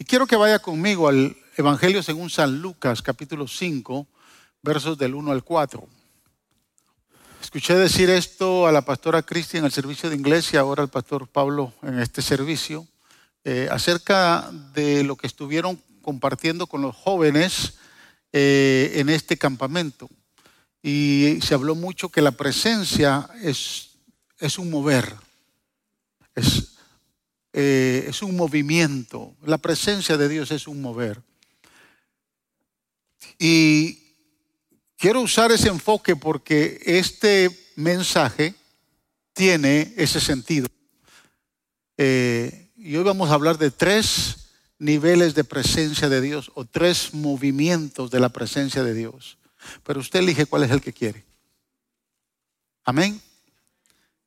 Y quiero que vaya conmigo al Evangelio según San Lucas, capítulo 5, versos del 1 al 4. Escuché decir esto a la pastora Cristi en el servicio de inglés y ahora al pastor Pablo en este servicio, eh, acerca de lo que estuvieron compartiendo con los jóvenes eh, en este campamento. Y se habló mucho que la presencia es, es un mover, eh, es un movimiento. La presencia de Dios es un mover. Y quiero usar ese enfoque porque este mensaje tiene ese sentido. Eh, y hoy vamos a hablar de tres niveles de presencia de Dios o tres movimientos de la presencia de Dios. Pero usted elige cuál es el que quiere. Amén.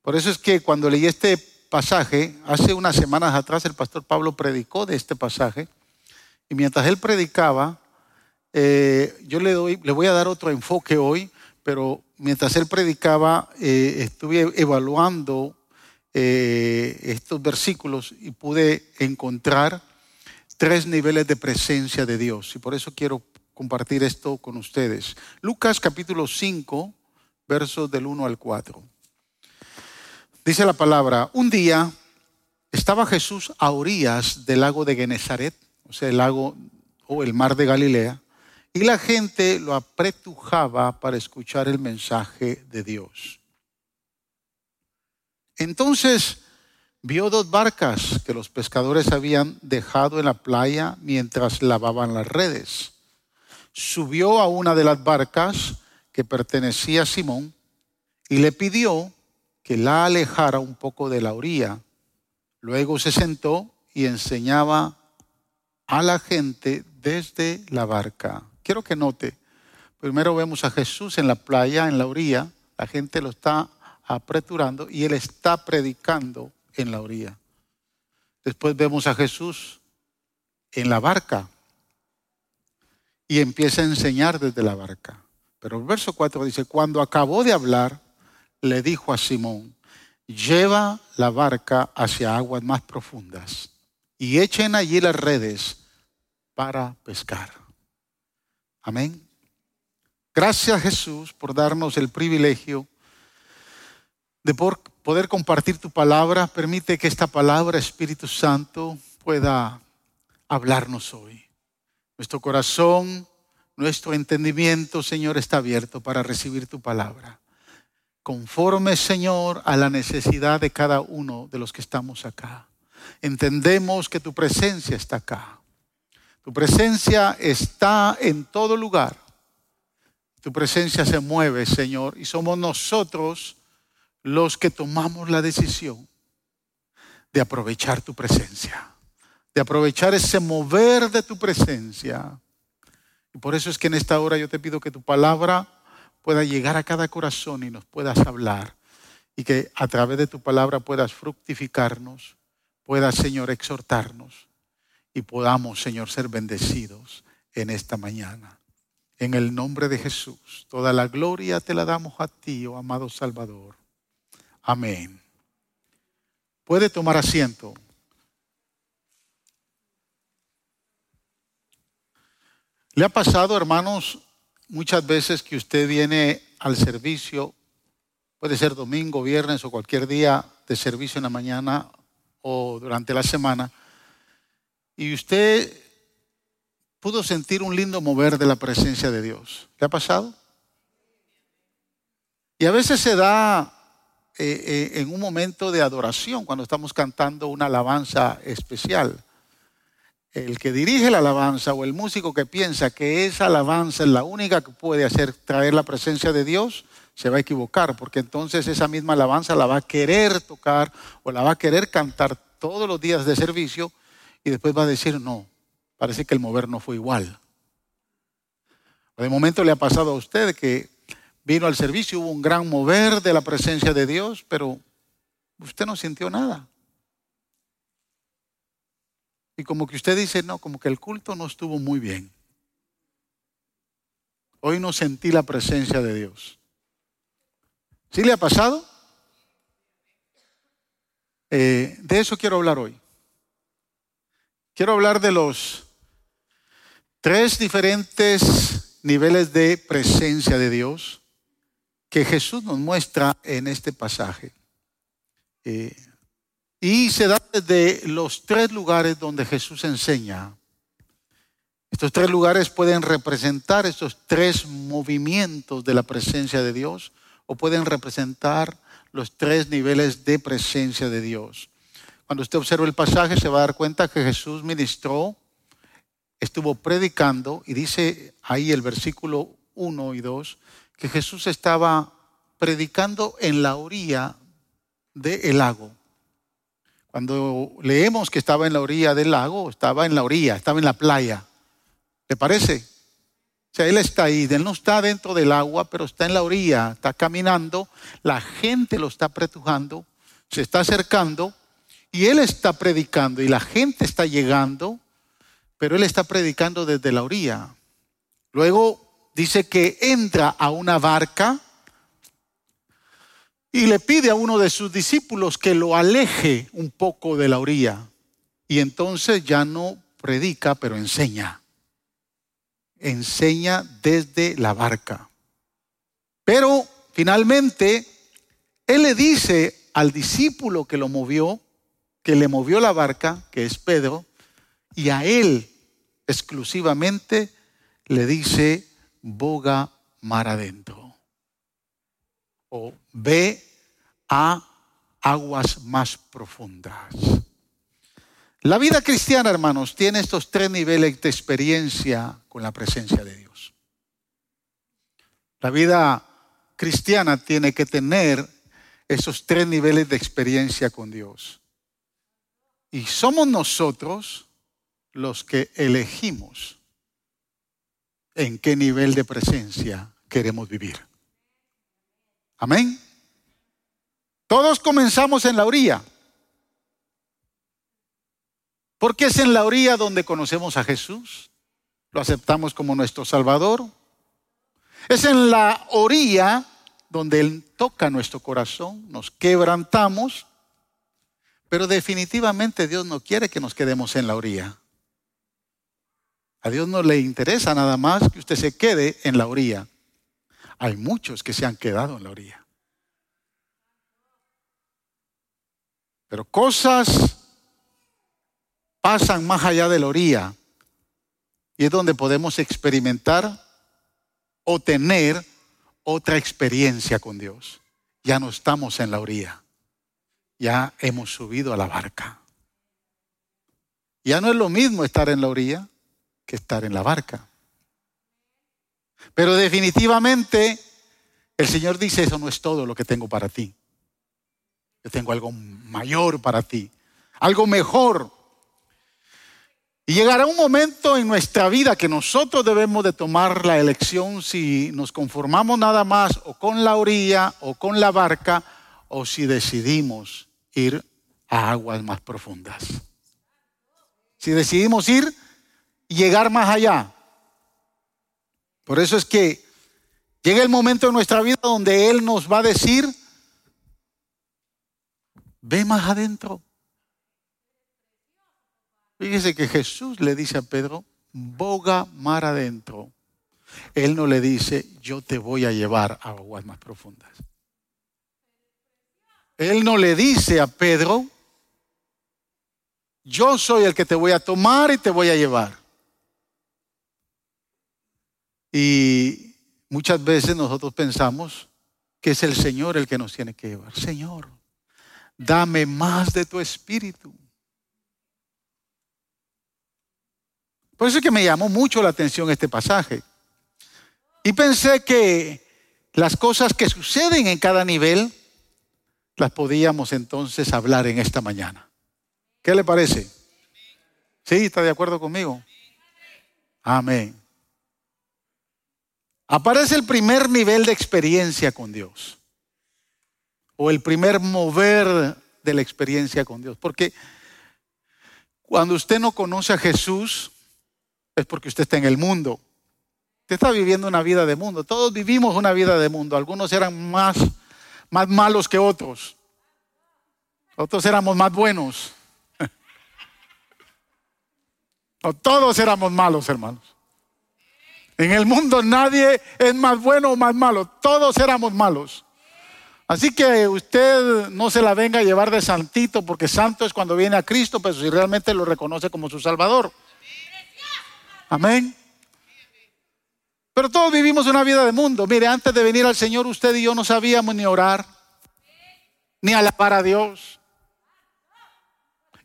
Por eso es que cuando leí este pasaje, hace unas semanas atrás el pastor Pablo predicó de este pasaje y mientras él predicaba, eh, yo le, doy, le voy a dar otro enfoque hoy, pero mientras él predicaba, eh, estuve evaluando eh, estos versículos y pude encontrar tres niveles de presencia de Dios. Y por eso quiero compartir esto con ustedes. Lucas capítulo 5, versos del 1 al 4. Dice la palabra, un día estaba Jesús a orillas del lago de Genezaret, o sea, el lago o el mar de Galilea, y la gente lo apretujaba para escuchar el mensaje de Dios. Entonces vio dos barcas que los pescadores habían dejado en la playa mientras lavaban las redes. Subió a una de las barcas que pertenecía a Simón y le pidió que la alejara un poco de la orilla. Luego se sentó y enseñaba a la gente desde la barca. Quiero que note, primero vemos a Jesús en la playa, en la orilla, la gente lo está apreturando y él está predicando en la orilla. Después vemos a Jesús en la barca y empieza a enseñar desde la barca. Pero el verso 4 dice, cuando acabó de hablar, le dijo a Simón, lleva la barca hacia aguas más profundas y echen allí las redes para pescar. Amén. Gracias Jesús por darnos el privilegio de poder compartir tu palabra. Permite que esta palabra, Espíritu Santo, pueda hablarnos hoy. Nuestro corazón, nuestro entendimiento, Señor, está abierto para recibir tu palabra. Conforme, Señor, a la necesidad de cada uno de los que estamos acá. Entendemos que tu presencia está acá. Tu presencia está en todo lugar. Tu presencia se mueve, Señor, y somos nosotros los que tomamos la decisión de aprovechar tu presencia, de aprovechar ese mover de tu presencia. Y por eso es que en esta hora yo te pido que tu palabra pueda llegar a cada corazón y nos puedas hablar y que a través de tu palabra puedas fructificarnos, puedas, Señor, exhortarnos y podamos, Señor, ser bendecidos en esta mañana. En el nombre de Jesús, toda la gloria te la damos a ti, oh amado Salvador. Amén. Puede tomar asiento. ¿Le ha pasado, hermanos, muchas veces que usted viene al servicio, puede ser domingo, viernes o cualquier día de servicio en la mañana o durante la semana, y usted pudo sentir un lindo mover de la presencia de Dios. ¿Le ha pasado? Y a veces se da eh, eh, en un momento de adoración, cuando estamos cantando una alabanza especial. El que dirige la alabanza o el músico que piensa que esa alabanza es la única que puede hacer traer la presencia de Dios, se va a equivocar, porque entonces esa misma alabanza la va a querer tocar o la va a querer cantar todos los días de servicio y después va a decir, no, parece que el mover no fue igual. De momento le ha pasado a usted que vino al servicio, hubo un gran mover de la presencia de Dios, pero usted no sintió nada. Y como que usted dice, no, como que el culto no estuvo muy bien. Hoy no sentí la presencia de Dios. ¿Sí le ha pasado? Eh, de eso quiero hablar hoy. quiero hablar de los tres diferentes niveles de presencia de Dios que Jesús nos muestra en este pasaje. Eh, y se da desde los tres lugares donde Jesús enseña. Estos tres lugares pueden representar estos tres movimientos de la presencia de Dios o pueden representar los tres niveles de presencia de Dios. Cuando usted observa el pasaje se va a dar cuenta que Jesús ministró, estuvo predicando y dice ahí el versículo 1 y 2 que Jesús estaba predicando en la orilla del lago. Cuando leemos que estaba en la orilla del lago, estaba en la orilla, estaba en la playa. ¿Le parece? O sea, él está ahí, él no está dentro del agua, pero está en la orilla, está caminando, la gente lo está pretujando, se está acercando y él está predicando y la gente está llegando, pero él está predicando desde la orilla. Luego dice que entra a una barca y le pide a uno de sus discípulos que lo aleje un poco de la orilla. Y entonces ya no predica, pero enseña. Enseña desde la barca. Pero finalmente, él le dice al discípulo que lo movió, que le movió la barca, que es Pedro, y a él exclusivamente le dice, boga mar adentro. O ve a aguas más profundas. La vida cristiana, hermanos, tiene estos tres niveles de experiencia con la presencia de Dios. La vida cristiana tiene que tener esos tres niveles de experiencia con Dios. Y somos nosotros los que elegimos en qué nivel de presencia queremos vivir. Amén. Todos comenzamos en la orilla. Porque es en la orilla donde conocemos a Jesús, lo aceptamos como nuestro Salvador. Es en la orilla donde Él toca nuestro corazón, nos quebrantamos pero definitivamente Dios no quiere que nos quedemos en la orilla. A Dios no le interesa nada más que usted se quede en la orilla. Hay muchos que se han quedado en la orilla. Pero cosas pasan más allá de la orilla y es donde podemos experimentar o tener otra experiencia con Dios. Ya no estamos en la orilla ya hemos subido a la barca. Ya no es lo mismo estar en la orilla que estar en la barca. Pero definitivamente el Señor dice, eso no es todo lo que tengo para ti. Yo tengo algo mayor para ti, algo mejor. Y llegará un momento en nuestra vida que nosotros debemos de tomar la elección si nos conformamos nada más o con la orilla o con la barca o si decidimos ir a aguas más profundas. Si decidimos ir y llegar más allá. Por eso es que llega el momento en nuestra vida donde Él nos va a decir, ve más adentro. Fíjese que Jesús le dice a Pedro, boga mar adentro. Él no le dice, yo te voy a llevar a aguas más profundas. Él no le dice a Pedro, yo soy el que te voy a tomar y te voy a llevar. Y muchas veces nosotros pensamos que es el Señor el que nos tiene que llevar. Señor, dame más de tu espíritu. Por eso es que me llamó mucho la atención este pasaje. Y pensé que las cosas que suceden en cada nivel las podíamos entonces hablar en esta mañana. ¿Qué le parece? ¿Sí? ¿Está de acuerdo conmigo? Amén. Aparece el primer nivel de experiencia con Dios. O el primer mover de la experiencia con Dios. Porque cuando usted no conoce a Jesús, es porque usted está en el mundo. Usted está viviendo una vida de mundo. Todos vivimos una vida de mundo. Algunos eran más más malos que otros. Otros éramos más buenos. No, todos éramos malos, hermanos. En el mundo nadie es más bueno o más malo, todos éramos malos. Así que usted no se la venga a llevar de santito, porque santo es cuando viene a Cristo, pero si realmente lo reconoce como su Salvador. Amén. Pero todos vivimos una vida de mundo. Mire, antes de venir al Señor, usted y yo no sabíamos ni orar, ni alabar a Dios.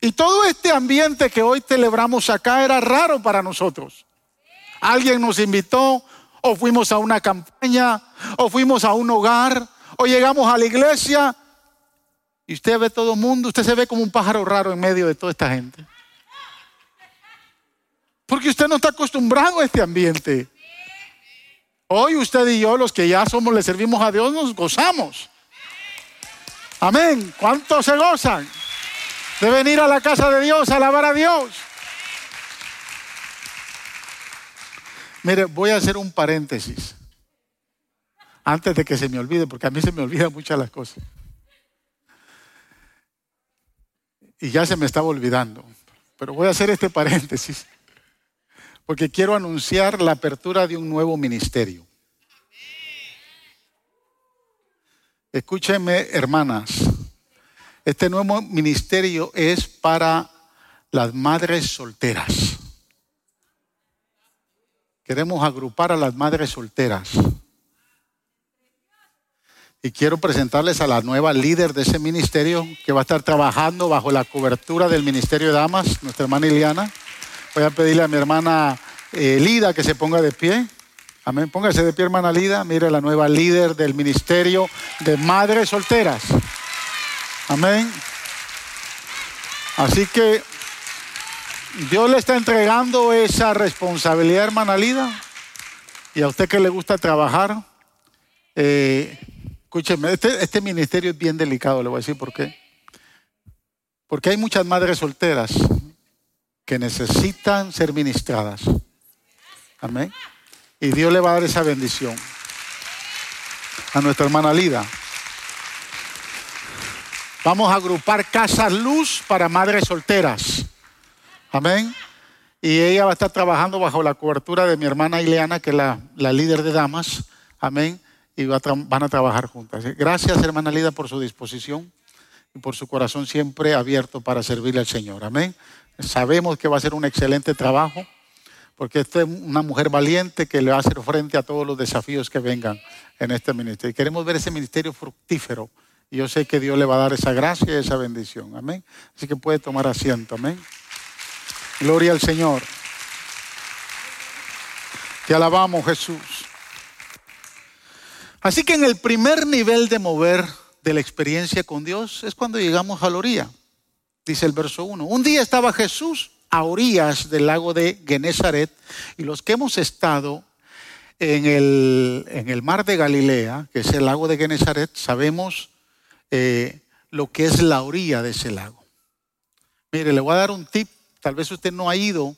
Y todo este ambiente que hoy celebramos acá era raro para nosotros. Alguien nos invitó, o fuimos a una campaña, o fuimos a un hogar, o llegamos a la iglesia. Y usted ve todo el mundo, usted se ve como un pájaro raro en medio de toda esta gente. Porque usted no está acostumbrado a este ambiente. Hoy usted y yo, los que ya somos, le servimos a Dios, nos gozamos. Amén. ¿Cuántos se gozan de venir a la casa de Dios a alabar a Dios? Mire, voy a hacer un paréntesis antes de que se me olvide, porque a mí se me olvidan muchas las cosas. Y ya se me estaba olvidando. Pero voy a hacer este paréntesis porque quiero anunciar la apertura de un nuevo ministerio. Escúchenme, hermanas, este nuevo ministerio es para las madres solteras. Queremos agrupar a las madres solteras. Y quiero presentarles a la nueva líder de ese ministerio que va a estar trabajando bajo la cobertura del Ministerio de Damas, nuestra hermana Iliana. Voy a pedirle a mi hermana eh, Lida que se ponga de pie. Amén. Póngase de pie, hermana Lida. Mire la nueva líder del ministerio de madres solteras. Amén. Así que Dios le está entregando esa responsabilidad, hermana Lida. Y a usted que le gusta trabajar, eh, escúcheme, este, este ministerio es bien delicado, le voy a decir por qué. Porque hay muchas madres solteras que necesitan ser ministradas. Amén. Y Dios le va a dar esa bendición a nuestra hermana Lida. Vamos a agrupar casas luz para madres solteras. Amén. Y ella va a estar trabajando bajo la cobertura de mi hermana Ileana, que es la, líder de damas. Amén. Y van a trabajar juntas. Gracias, hermana Lida, por su disposición y por su corazón siempre abierto para servirle al Señor. Amén. Sabemos que va a ser un excelente trabajo, porque esta es una mujer valiente que le va a hacer frente a todos los desafíos que vengan en este ministerio. Y queremos ver ese ministerio fructífero. Y yo sé que Dios le va a dar esa gracia y esa bendición. Amén. Así que puede tomar asiento. Amén. Gloria al Señor. Te alabamos, Jesús. Así que en el primer nivel de mover de la experiencia con Dios es cuando llegamos a la orilla dice el verso 1. Un día estaba Jesús a orillas del lago de Genezaret y los que hemos estado en el, en el mar de Galilea, que es el lago de Genezaret, sabemos eh, lo que es la orilla de ese lago. Mire, le voy a dar un tip. Tal vez usted no ha ido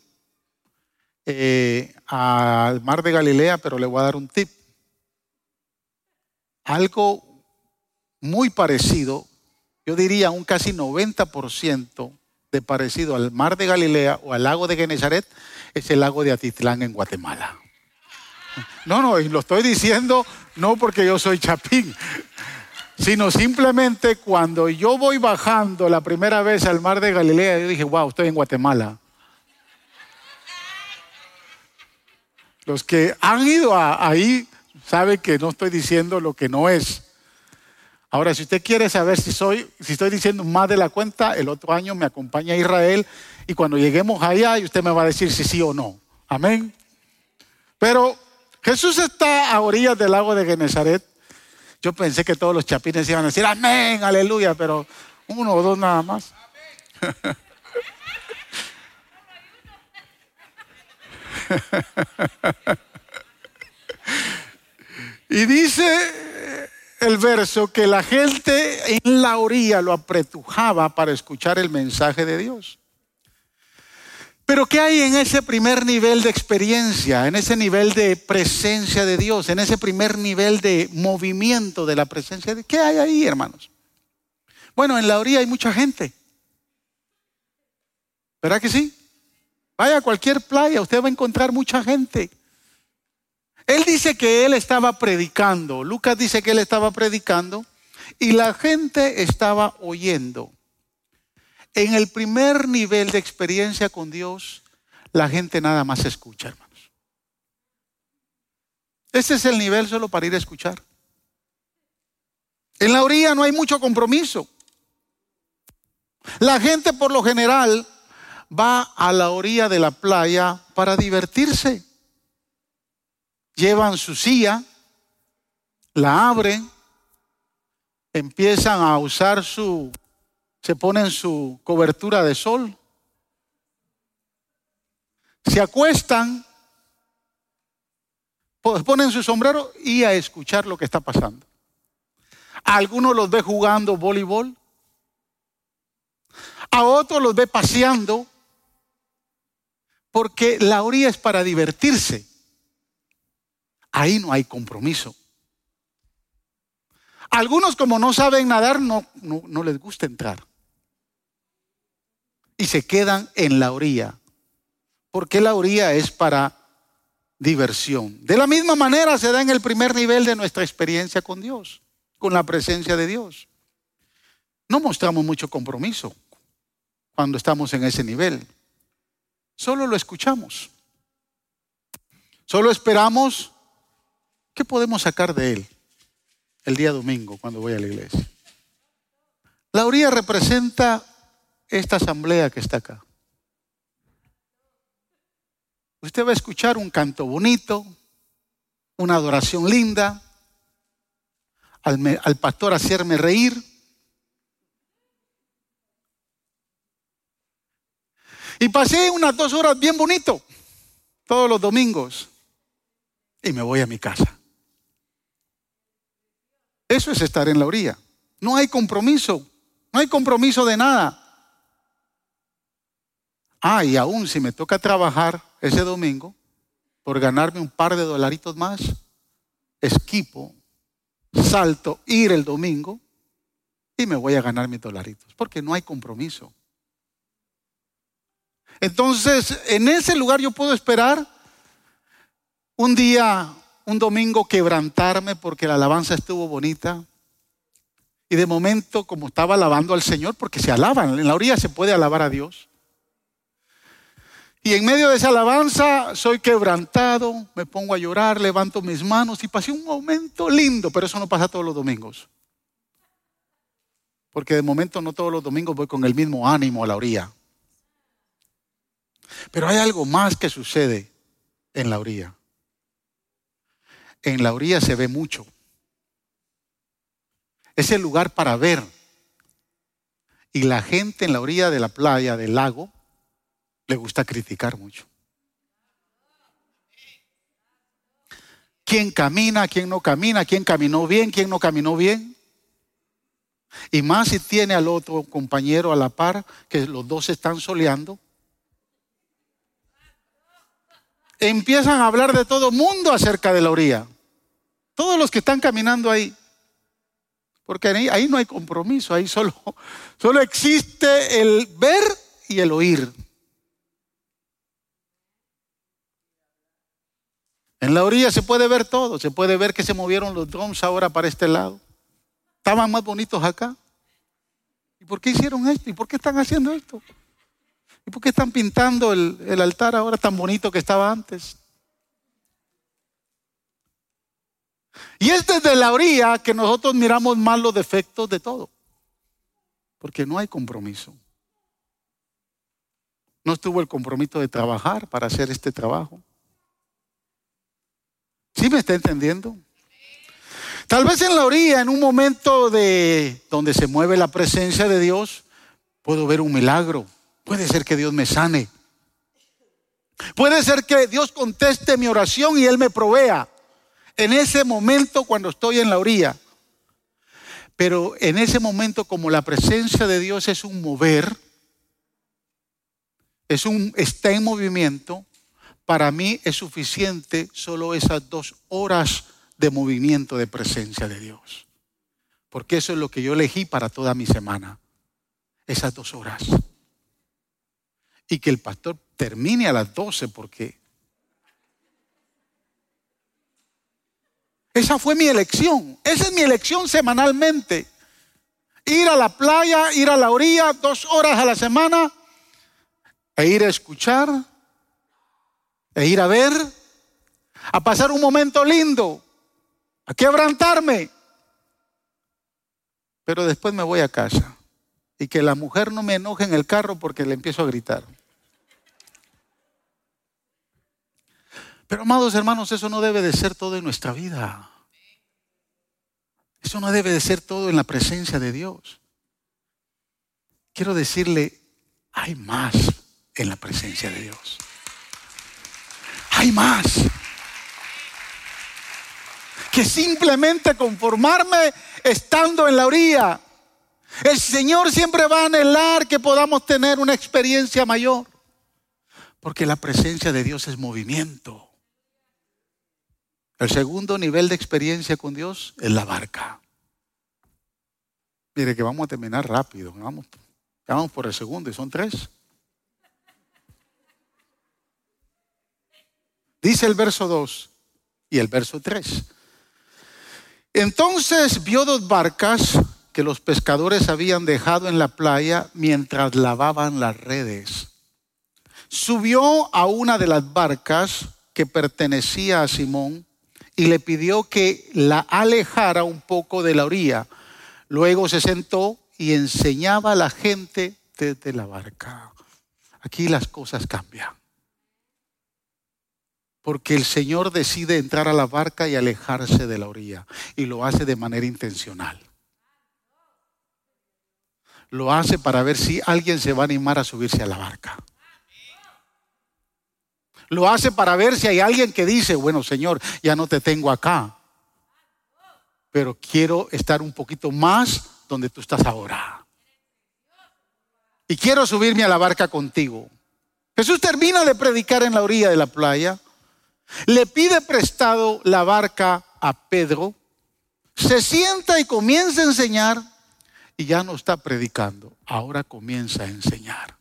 eh, al mar de Galilea, pero le voy a dar un tip. Algo muy parecido yo diría un casi 90% de parecido al mar de Galilea o al lago de Genezaret, es el lago de Atitlán en Guatemala. No, no, lo estoy diciendo no porque yo soy chapín, sino simplemente cuando yo voy bajando la primera vez al mar de Galilea, yo dije, wow, estoy en Guatemala. Los que han ido ahí saben que no estoy diciendo lo que no es. Ahora, si usted quiere saber si, soy, si estoy diciendo más de la cuenta, el otro año me acompaña a Israel y cuando lleguemos allá, usted me va a decir si sí o no. Amén. Pero Jesús está a orillas del lago de Genezaret. Yo pensé que todos los chapines iban a decir amén, aleluya, pero uno o dos nada más. y dice el verso que la gente en la orilla lo apretujaba para escuchar el mensaje de Dios. Pero ¿qué hay en ese primer nivel de experiencia, en ese nivel de presencia de Dios, en ese primer nivel de movimiento de la presencia de Dios? ¿Qué hay ahí, hermanos? Bueno, en la orilla hay mucha gente. ¿Verdad que sí? Vaya a cualquier playa, usted va a encontrar mucha gente. Él dice que él estaba predicando, Lucas dice que él estaba predicando y la gente estaba oyendo. En el primer nivel de experiencia con Dios, la gente nada más escucha, hermanos. Este es el nivel solo para ir a escuchar. En la orilla no hay mucho compromiso. La gente por lo general va a la orilla de la playa para divertirse. Llevan su silla, la abren, empiezan a usar su, se ponen su cobertura de sol, se acuestan, ponen su sombrero y a escuchar lo que está pasando. algunos los ve jugando voleibol, a otros los ve paseando, porque la orilla es para divertirse. Ahí no hay compromiso. Algunos como no saben nadar, no, no, les gusta entrar. Y se quedan en la orilla. Porque la orilla es para diversión. De la misma manera se da en el primer nivel de nuestra experiencia con Dios, con la presencia de Dios. No mostramos mucho compromiso cuando estamos en ese nivel. Solo lo escuchamos. Solo esperamos qué podemos sacar de él el día domingo cuando voy a la iglesia. La orilla representa esta asamblea que está acá. Usted va a escuchar un canto bonito, una adoración linda, al, al pastor hacerme reír. Y pasé unas dos horas bien bonito, todos los domingos, y me voy a mi casa. Eso es estar en la orilla. No hay compromiso. No hay compromiso de nada. Ah, y aún si me toca trabajar ese domingo por ganarme un par de dolaritos más, esquipo, salto, ir el domingo y me voy a ganar mis dolaritos, porque no hay compromiso. Entonces, en ese lugar yo puedo esperar un día un domingo quebrantarme porque la alabanza estuvo bonita. Y de momento, como estaba alabando al Señor, porque se alaban, en la orilla se puede alabar a Dios. Y en medio de esa alabanza soy quebrantado, me pongo a llorar, levanto mis manos y pasé un momento lindo, pero eso no pasa todos los domingos. Porque de momento no todos los domingos voy con el mismo ánimo a la orilla. Pero hay algo más que sucede en la orilla en la orilla se ve mucho. Es el lugar para ver. Y la gente en la orilla de la playa, del lago, le gusta criticar mucho. ¿Quién camina, quién no camina, quién caminó bien, quién no caminó bien? Y más si tiene al otro compañero a la par, que los dos están soleando. Empiezan a hablar de todo mundo acerca de la orilla. Todos los que están caminando ahí. Porque ahí, no hay compromiso, ahí solo, solo existe el ver y el oír. En la orilla se puede ver todo, se puede ver que se movieron los drones ahora para este lado. Estaban más bonitos acá. ¿Y por qué hicieron esto? ¿Y por qué están haciendo esto? ¿Y por qué están pintando el, altar ahora tan bonito que estaba antes? Y es desde la orilla que nosotros miramos más los defectos de todo. Porque no hay compromiso. No estuvo el compromiso de trabajar para hacer este trabajo. ¿Sí me está entendiendo? Tal vez en la orilla, en un momento de donde se mueve la presencia de Dios, puedo ver un milagro. Puede ser que Dios me sane. Puede ser que Dios conteste mi oración y Él me provea en ese momento cuando estoy en la orilla. Pero en ese momento como la presencia de Dios es un mover, es un está en movimiento, para mí es suficiente solo esas dos horas de movimiento de presencia de Dios. Porque eso es lo que yo elegí para toda mi semana. Esas dos horas. Y que el pastor termine a las 12 porque esa fue mi elección. Esa es mi elección semanalmente. Ir a la playa, ir a la orilla dos horas a la semana e ir a escuchar, e ir a ver, a pasar un momento lindo, a quebrantarme. Pero después me voy a casa y que la mujer no me enoje en el carro porque le empiezo a gritar. Pero amados hermanos, eso no debe de ser todo en nuestra vida. Eso no debe de ser todo en la presencia de Dios. Quiero decirle, hay más en la presencia de Dios. Hay más. Que simplemente conformarme estando en la orilla. El Señor siempre va a anhelar que podamos tener una experiencia mayor. Porque la presencia de Dios es movimiento. El segundo nivel de experiencia con Dios es la barca. Mire que vamos a terminar rápido. Vamos, vamos por el segundo y son tres. Dice el verso 2 y el verso 3. Entonces vio dos barcas que los pescadores habían dejado en la playa mientras lavaban las redes. Subió a una de las barcas que pertenecía a Simón y le pidió que la alejara un poco de la orilla. Luego se sentó y enseñaba a la gente desde la barca. Aquí las cosas cambian porque el Señor decide entrar a la barca y alejarse de la orilla, y lo hace de manera intencional. Lo hace para ver si alguien se va a animar a subirse a la barca. Lo hace para ver si hay alguien que dice, bueno Señor, ya no te tengo acá, pero quiero estar un poquito más donde tú estás ahora. Y quiero subirme a la barca contigo. Jesús termina de predicar en la orilla de la playa le pide prestado la barca a Pedro, se sienta y comienza a enseñar y ya no está predicando, ahora comienza a enseñar.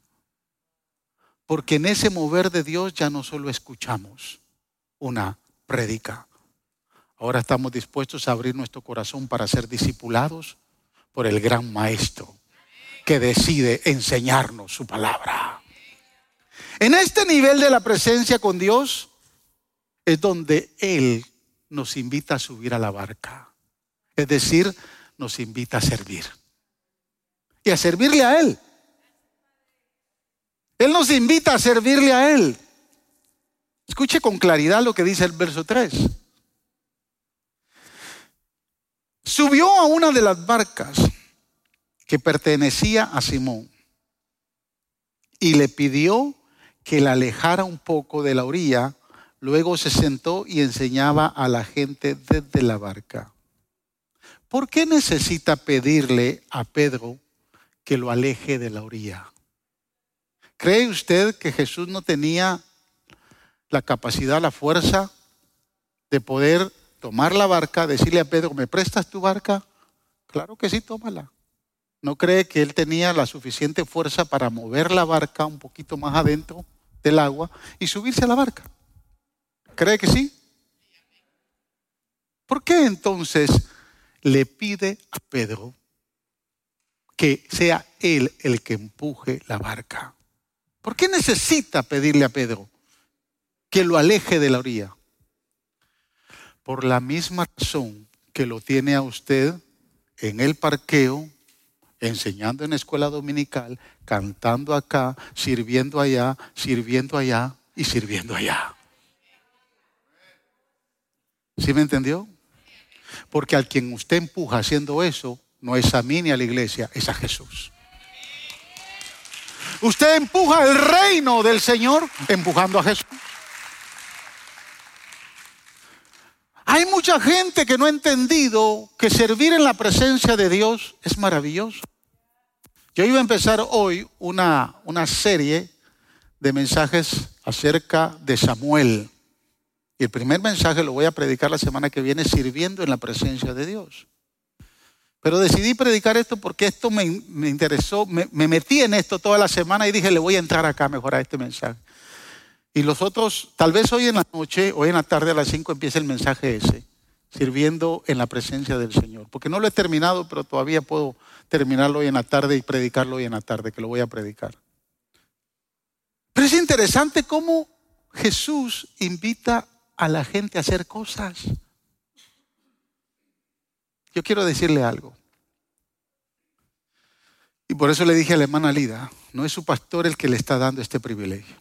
Porque en ese mover de Dios ya no solo escuchamos una predica, ahora estamos dispuestos a abrir nuestro corazón para ser discipulados por el gran maestro que decide enseñarnos su palabra. En este nivel de la presencia con Dios, es donde Él nos invita a subir a la barca. Es decir, nos invita a servir. Y a servirle a Él. Él nos invita a servirle a Él. Escuche con claridad lo que dice el verso 3. Subió a una de las barcas que pertenecía a Simón y le pidió que la alejara un poco de la orilla Luego se sentó y enseñaba a la gente desde la barca. ¿Por qué necesita pedirle a Pedro que lo aleje de la orilla? ¿Cree usted que Jesús no tenía la capacidad, la fuerza de poder tomar la barca, decirle a Pedro, ¿me prestas tu barca? Claro que sí, tómala. ¿No cree que él tenía la suficiente fuerza para mover la barca un poquito más adentro del agua y subirse a la barca? ¿Cree que sí? ¿Por qué entonces le pide a Pedro que sea él el que empuje la barca? ¿Por qué necesita pedirle a Pedro que lo aleje de la orilla? Por la misma razón que lo tiene a usted en el parqueo, enseñando en escuela dominical, cantando acá, sirviendo allá, sirviendo allá y sirviendo allá. ¿Sí me entendió? Porque al quien usted empuja haciendo eso, no es a mí ni a la iglesia, es a Jesús. Usted empuja el reino del Señor empujando a Jesús. Hay mucha gente que no ha entendido que servir en la presencia de Dios es maravilloso. Yo iba a empezar hoy una, una serie de mensajes acerca de Samuel. Y el primer mensaje lo voy a predicar la semana que viene sirviendo en la presencia de Dios. Pero decidí predicar esto porque esto me, interesó, me, metí en esto toda la semana y dije, le voy a entrar acá mejor a este mensaje. Y los otros, tal vez hoy en la noche, hoy en la tarde a las 5 empiece el mensaje ese, sirviendo en la presencia del Señor. Porque no lo he terminado, pero todavía puedo terminarlo hoy en la tarde y predicarlo hoy en la tarde, que lo voy a predicar. Pero es interesante cómo Jesús invita a la gente hacer cosas. Yo quiero decirle algo. Y por eso le dije a la hermana Lida, no es su pastor el que le está dando este privilegio.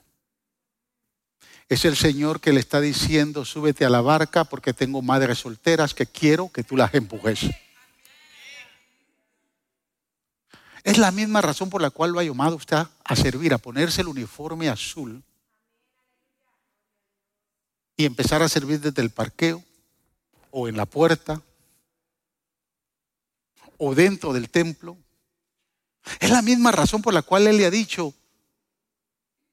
Es el Señor que le está diciendo, súbete a la barca porque tengo madres solteras que quiero que tú las empujes. Es la misma razón por la cual lo ha llamado usted a servir, a ponerse el uniforme azul y empezar a servir desde el parqueo o en la puerta o dentro del templo. Es la misma razón por la cual Él le ha dicho,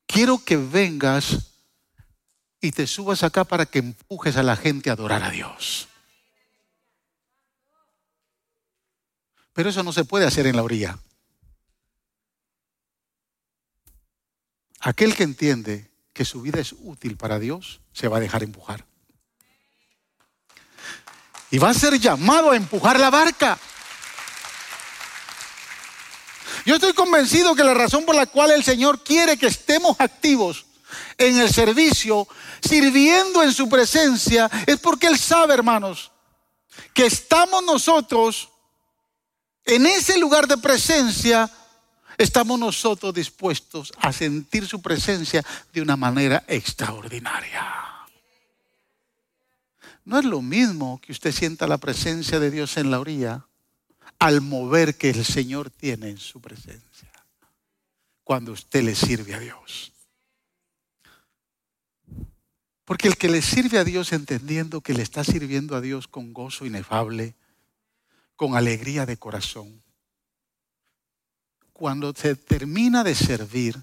quiero que vengas y te subas acá para que empujes a la gente a adorar a Dios. Pero eso no se puede hacer en la orilla. Aquel que entiende que su vida es útil para Dios, se va a dejar empujar. Y va a ser llamado a empujar la barca. Yo estoy convencido que la razón por la cual el Señor quiere que estemos activos en el servicio, sirviendo en su presencia, es porque Él sabe, hermanos, que estamos nosotros en ese lugar de presencia, estamos nosotros dispuestos a sentir su presencia de una manera extraordinaria. No es lo mismo que usted sienta la presencia de Dios en la orilla al mover que el Señor tiene en su presencia cuando usted le sirve a Dios. Porque el que le sirve a Dios entendiendo que le está sirviendo a Dios con gozo inefable, con alegría de corazón, cuando se termina de servir,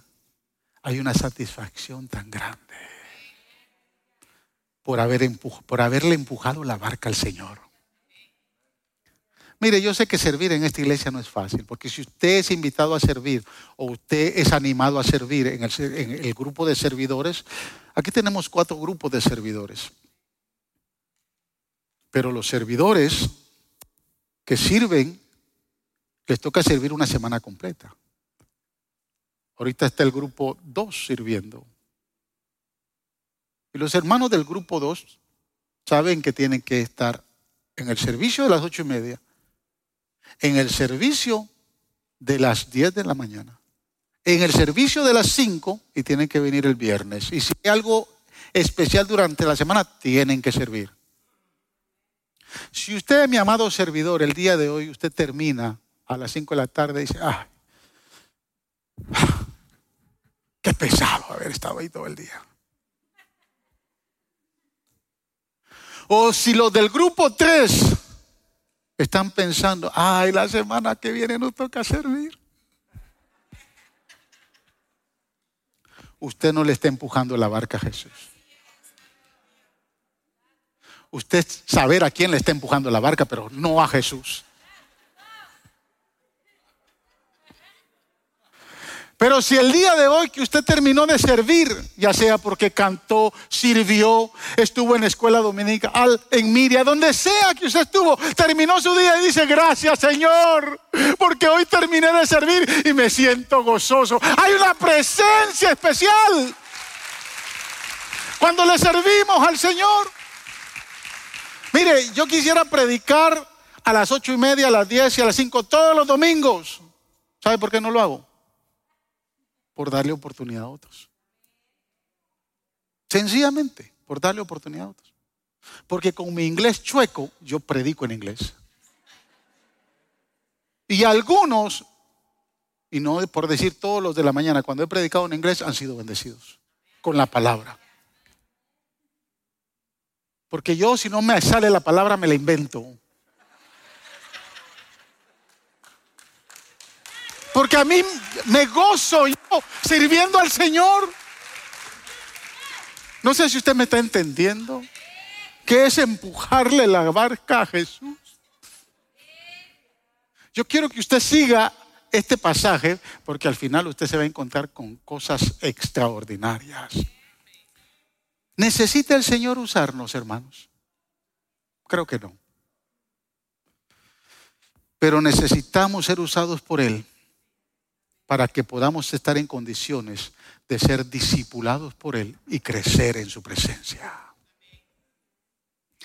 hay una satisfacción tan grande por, haber por haberle empujado la barca al Señor. Mire, yo sé que servir en esta iglesia no es fácil, porque si usted es invitado a servir o usted es animado a servir en el, grupo de servidores, aquí tenemos cuatro grupos de servidores. Pero los servidores que sirven, les toca servir una semana completa. Ahorita está el grupo 2 sirviendo. Y los hermanos del grupo 2 saben que tienen que estar en el servicio de las ocho y media en el servicio de las 10 de la mañana, en el servicio de las 5 y tienen que venir el viernes. Y si hay algo especial durante la semana, tienen que servir. Si usted, mi amado servidor, el día de hoy usted termina a las 5 de la tarde dice, ¡ay! Qué pesado haber estado ahí todo el día. O si los del grupo 3 están pensando, ay, la semana que viene nos toca servir. Usted no le está empujando la barca a Jesús. Usted saber a quién le está empujando la barca, pero no a Jesús. Pero si el día de hoy que usted terminó de servir, ya sea porque cantó, sirvió, estuvo en escuela dominical, en Miria, donde sea que usted estuvo, terminó su día y dice, gracias Señor, porque hoy terminé de servir y me siento gozoso. Hay una presencia especial cuando le servimos al Señor. Mire, yo quisiera predicar a las ocho y media, a las diez y a las cinco todos los domingos. ¿Sabe por qué no lo hago? Por darle oportunidad a otros. Sencillamente, por darle oportunidad a otros. Porque con mi inglés chueco, yo predico en inglés. Y algunos, y no por decir todos los de la mañana, cuando he predicado en inglés, han sido bendecidos con la palabra. Porque yo, si no me sale la palabra, me la invento. Porque a mí me gozo yo sirviendo al Señor. No sé si usted me está entendiendo. ¿Qué es empujarle la barca a Jesús? Yo quiero que usted siga este pasaje porque al final usted se va a encontrar con cosas extraordinarias. ¿Necesita el Señor usarnos, hermanos? Creo que no. Pero necesitamos ser usados por Él para que podamos estar en condiciones de ser discipulados por Él y crecer en su presencia.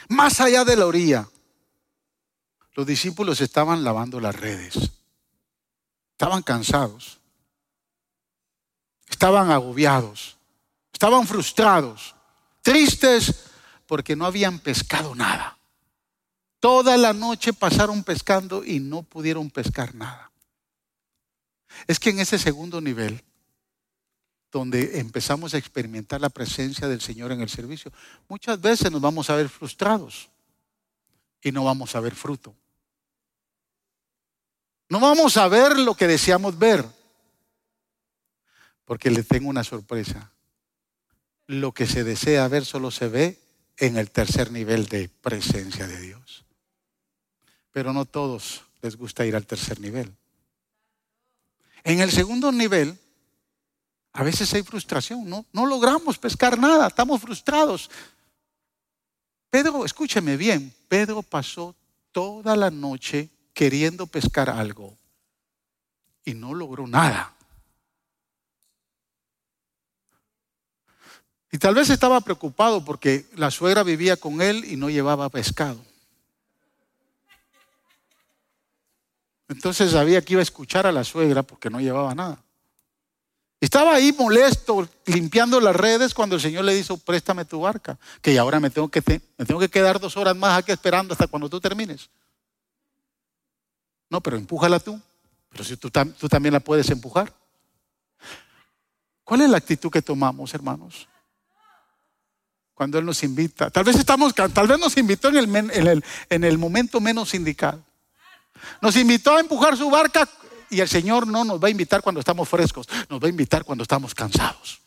Más allá de la orilla, los discípulos estaban lavando las redes. Estaban cansados. Estaban agobiados. Estaban frustrados. Tristes porque no habían pescado nada. Toda la noche pasaron pescando y no pudieron pescar nada. Es que en ese segundo nivel, donde empezamos a experimentar la presencia del Señor en el servicio, muchas veces nos vamos a ver frustrados y no vamos a ver fruto. No vamos a ver lo que deseamos ver, porque le tengo una sorpresa. Lo que se desea ver solo se ve en el tercer nivel de presencia de Dios. Pero no todos les gusta ir al tercer nivel. En el segundo nivel, a veces hay frustración, no, no logramos pescar nada, estamos frustrados. Pedro, escúcheme bien, Pedro pasó toda la noche queriendo pescar algo y no logró nada. Y tal vez estaba preocupado porque la suegra vivía con él y no llevaba pescado. Entonces sabía que iba a escuchar a la suegra porque no llevaba nada. Estaba ahí molesto, limpiando las redes, cuando el Señor le dijo, préstame tu barca, que ahora me tengo que, quedar dos horas más aquí esperando hasta cuando tú termines. No, pero empújala tú. Pero si tú, también la puedes empujar. ¿Cuál es la actitud que tomamos, hermanos? Cuando Él nos invita. Tal vez estamos, tal vez nos invitó en el, en el momento menos indicado. Nos invitó a empujar su barca y el Señor no nos va a invitar cuando estamos frescos, nos va a invitar cuando estamos cansados.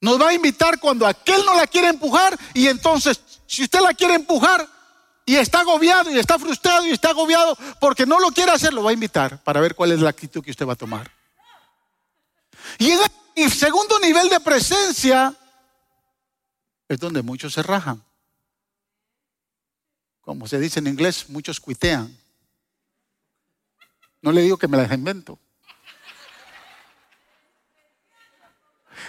Nos va a invitar cuando aquel no la quiere empujar y entonces, si usted la quiere empujar, y está agobiado y está frustrado y está agobiado porque no lo quiere hacer, lo va a invitar para ver cuál es la actitud que usted va a tomar. Y el segundo nivel de presencia es donde muchos se rajan. Como se dice en inglés, muchos cuitean. No le digo que me las invento.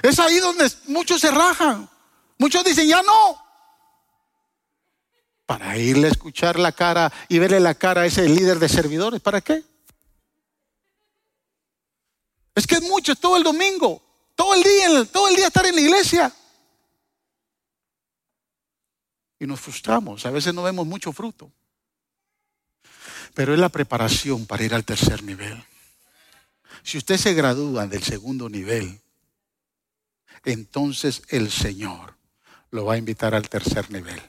Es ahí donde muchos se rajan. Muchos dicen, ya no, para irle a escuchar la cara y verle la cara a ese líder de servidores. ¿Para qué? Es que es mucho, todo el domingo, todo el día, todo el día estar en la iglesia. Y nos frustramos, a veces no vemos mucho fruto. Pero es la preparación para ir al tercer nivel. Si usted se gradúa del segundo nivel, entonces el Señor lo va a invitar al tercer nivel.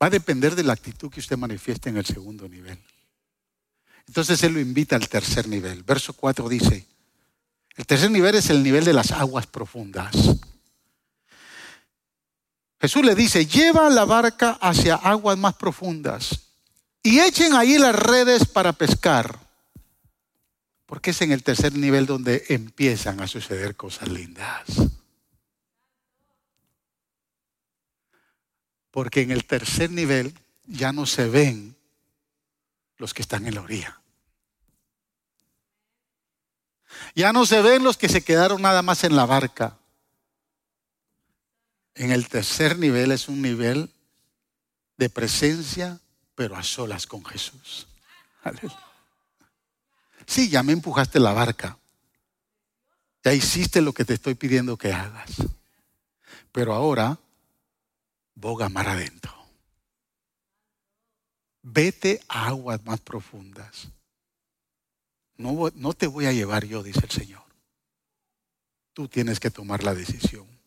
Va a depender de la actitud que usted manifieste en el segundo nivel. Entonces Él lo invita al tercer nivel. Verso 4 dice, el tercer nivel es el nivel de las aguas profundas. Jesús le dice, lleva la barca hacia aguas más profundas y echen ahí las redes para pescar. Porque es en el tercer nivel donde empiezan a suceder cosas lindas. Porque en el tercer nivel ya no se ven los que están en la orilla. Ya no se ven los que se quedaron nada más en la barca. En el tercer nivel es un nivel de presencia, pero a solas con Jesús. Sí, ya me empujaste la barca. Ya hiciste lo que te estoy pidiendo que hagas. Pero ahora boga mar adentro. Vete a aguas más profundas. No, no te voy a llevar yo, dice el Señor. Tú tienes que tomar la decisión.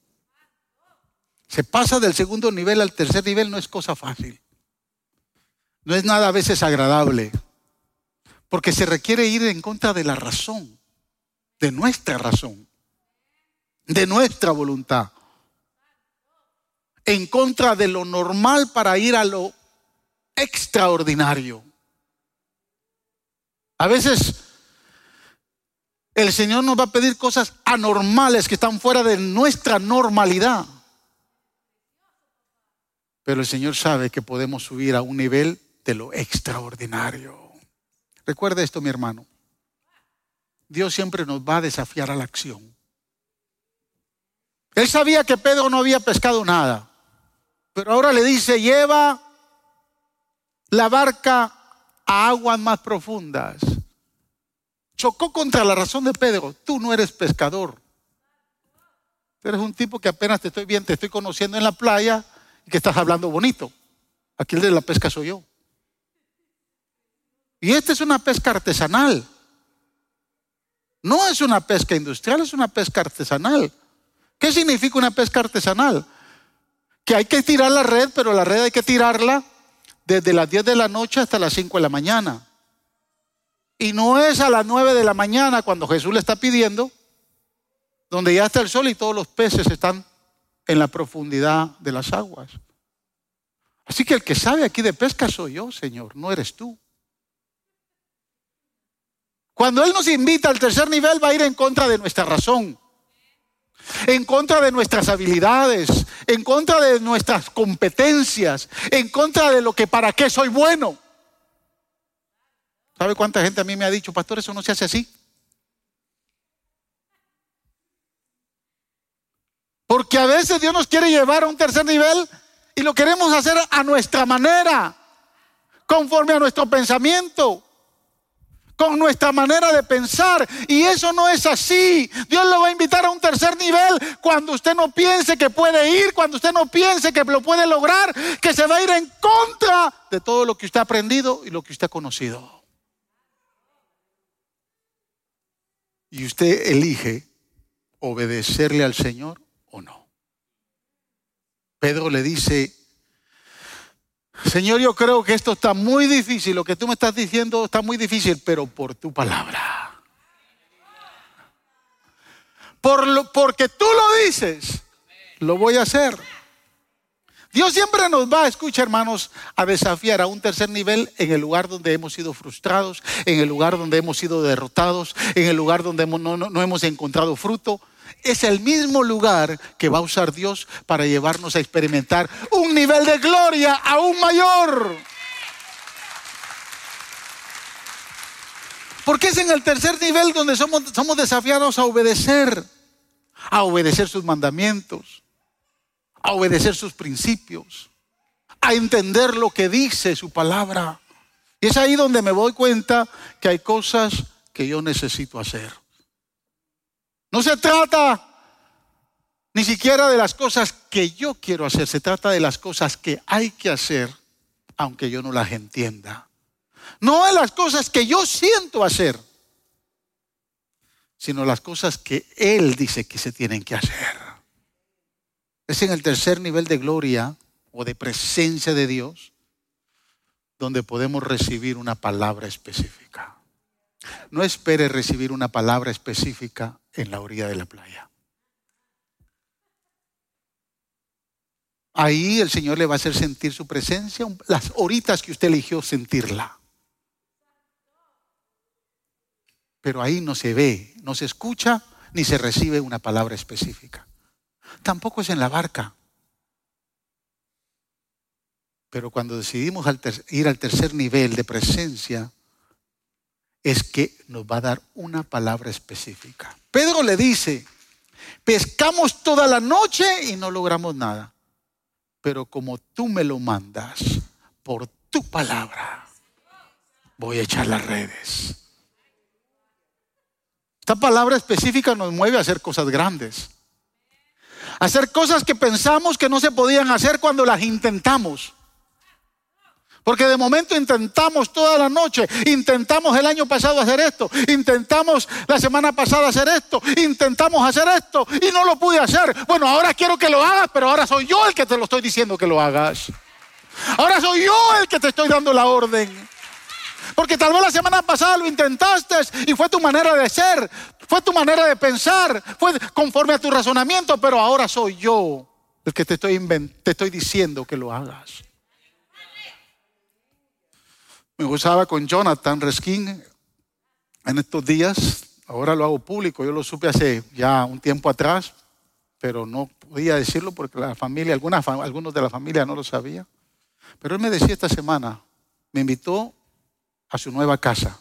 Se pasa del segundo nivel al tercer nivel, no es cosa fácil. No es nada a veces agradable, porque se requiere ir en contra de la razón, de nuestra razón, de nuestra voluntad en contra de lo normal para ir a lo extraordinario. A veces El Señor nos va a pedir cosas anormales que están fuera de nuestra normalidad. Pero el Señor sabe que podemos subir a un nivel de lo extraordinario. Recuerde esto, mi hermano. Dios siempre nos va a desafiar a la acción. Él sabía que Pedro no había pescado nada, pero ahora le dice, lleva la barca a aguas más profundas. Chocó contra la razón de Pedro, tú no eres pescador. Tú eres un tipo que apenas te estoy viendo, te estoy conociendo en la playa que estás hablando bonito. Aquí el de la pesca soy yo. Y esta es una pesca artesanal. No es una pesca industrial, es una pesca artesanal. ¿Qué significa una pesca artesanal? Que hay que tirar la red, pero la red hay que tirarla desde las 10 de la noche hasta las 5 de la mañana. Y no es a las 9 de la mañana cuando Jesús le está pidiendo, donde ya está el sol y todos los peces están en la profundidad de las aguas. Así que el que sabe aquí de pesca soy yo, Señor, no eres tú. Cuando Él nos invita al tercer nivel va a ir en contra de nuestra razón, en contra de nuestras habilidades, en contra de nuestras competencias, en contra de lo que para qué soy bueno. ¿Sabe cuánta gente a mí me ha dicho, pastor, eso no se hace así? Porque a veces Dios nos quiere llevar a un tercer nivel y lo queremos hacer a nuestra manera, conforme a nuestro pensamiento con nuestra manera de pensar. Y eso no es así. Dios lo va a invitar a un tercer nivel cuando usted no piense que puede ir, cuando usted no piense que lo puede lograr, que se va a ir en contra de todo lo que usted ha aprendido y lo que usted ha conocido. Y usted elige obedecerle al Señor o no. Pedro le dice, Señor, yo creo que esto está muy difícil, lo que tú me estás diciendo está muy difícil, pero por tu palabra. Por lo, porque tú lo dices, lo voy a hacer. Dios siempre nos va, escucha hermanos, a desafiar a un tercer nivel en el lugar donde hemos sido frustrados, en el lugar donde hemos sido derrotados, en el lugar donde no, no hemos encontrado fruto es el mismo lugar que va a usar Dios para llevarnos a experimentar un nivel de gloria aún mayor. Porque es en el tercer nivel donde somos, somos desafiados a obedecer, a obedecer sus mandamientos, a obedecer sus principios, a entender lo que dice su palabra. Y es ahí donde me doy cuenta que hay cosas que yo necesito hacer. No se trata ni siquiera de las cosas que yo quiero hacer, se trata de las cosas que hay que hacer, aunque yo no las entienda. No de las cosas que yo siento hacer, sino las cosas que Él dice que se tienen que hacer. Es en el tercer nivel de gloria o de presencia de Dios donde podemos recibir una palabra específica. No espere recibir una palabra específica en la orilla de la playa. Ahí el Señor le va a hacer sentir su presencia las horitas que usted eligió sentirla. Pero ahí no se ve, no se escucha, ni se recibe una palabra específica. Tampoco es en la barca. Pero cuando decidimos ir al tercer nivel de presencia, es que nos va a dar una palabra específica. Pedro le dice, pescamos toda la noche y no logramos nada, pero como tú me lo mandas, por tu palabra, voy a echar las redes. Esta palabra específica nos mueve a hacer cosas grandes. hacer cosas que pensamos que no se podían hacer cuando las intentamos. Porque de momento intentamos toda la noche, intentamos el año pasado hacer esto, intentamos la semana pasada hacer esto, intentamos hacer esto y no lo pude hacer. Bueno, ahora quiero que lo hagas, pero ahora soy yo el que te lo estoy diciendo que lo hagas. Ahora soy yo el que te estoy dando la orden. Porque tal vez la semana pasada lo intentaste y fue tu manera de ser, fue tu manera de pensar, fue conforme a tu razonamiento, pero ahora soy yo el que te estoy, te estoy diciendo que lo hagas. Me gozaba con Jonathan Reskin en estos días, Ahora lo hago público, yo lo supe hace ya un tiempo atrás, pero no podía decirlo porque la familia, algunos de la familia no lo sabían. Pero él me decía esta semana, me invitó a su nueva casa.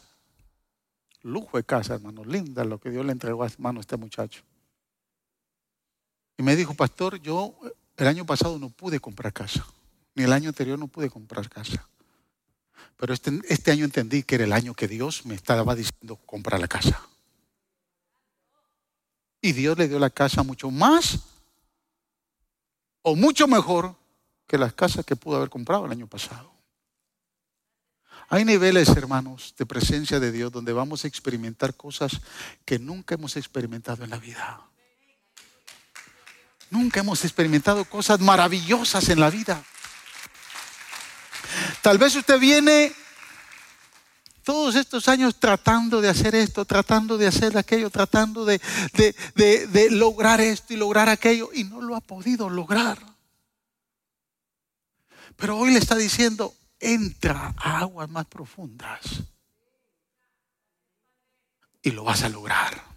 Lujo de casa, hermano, linda lo que Dios le entregó a hermano este muchacho. Y me dijo, pastor, yo el año pasado no pude comprar casa, ni el año anterior no pude comprar casa. Pero este, este año entendí que era el año que Dios me estaba diciendo comprar la casa. Y Dios le dio la casa mucho más o mucho mejor que las casas que pudo haber comprado el año pasado. Hay niveles, hermanos, de presencia de Dios donde vamos a experimentar cosas que nunca hemos experimentado en la vida. Nunca hemos experimentado cosas maravillosas en la vida. Tal vez usted viene todos estos años tratando de hacer esto, tratando de hacer aquello, tratando de, lograr esto y lograr aquello y no lo ha podido lograr. Pero hoy le está diciendo, entra a aguas más profundas y lo vas a lograr.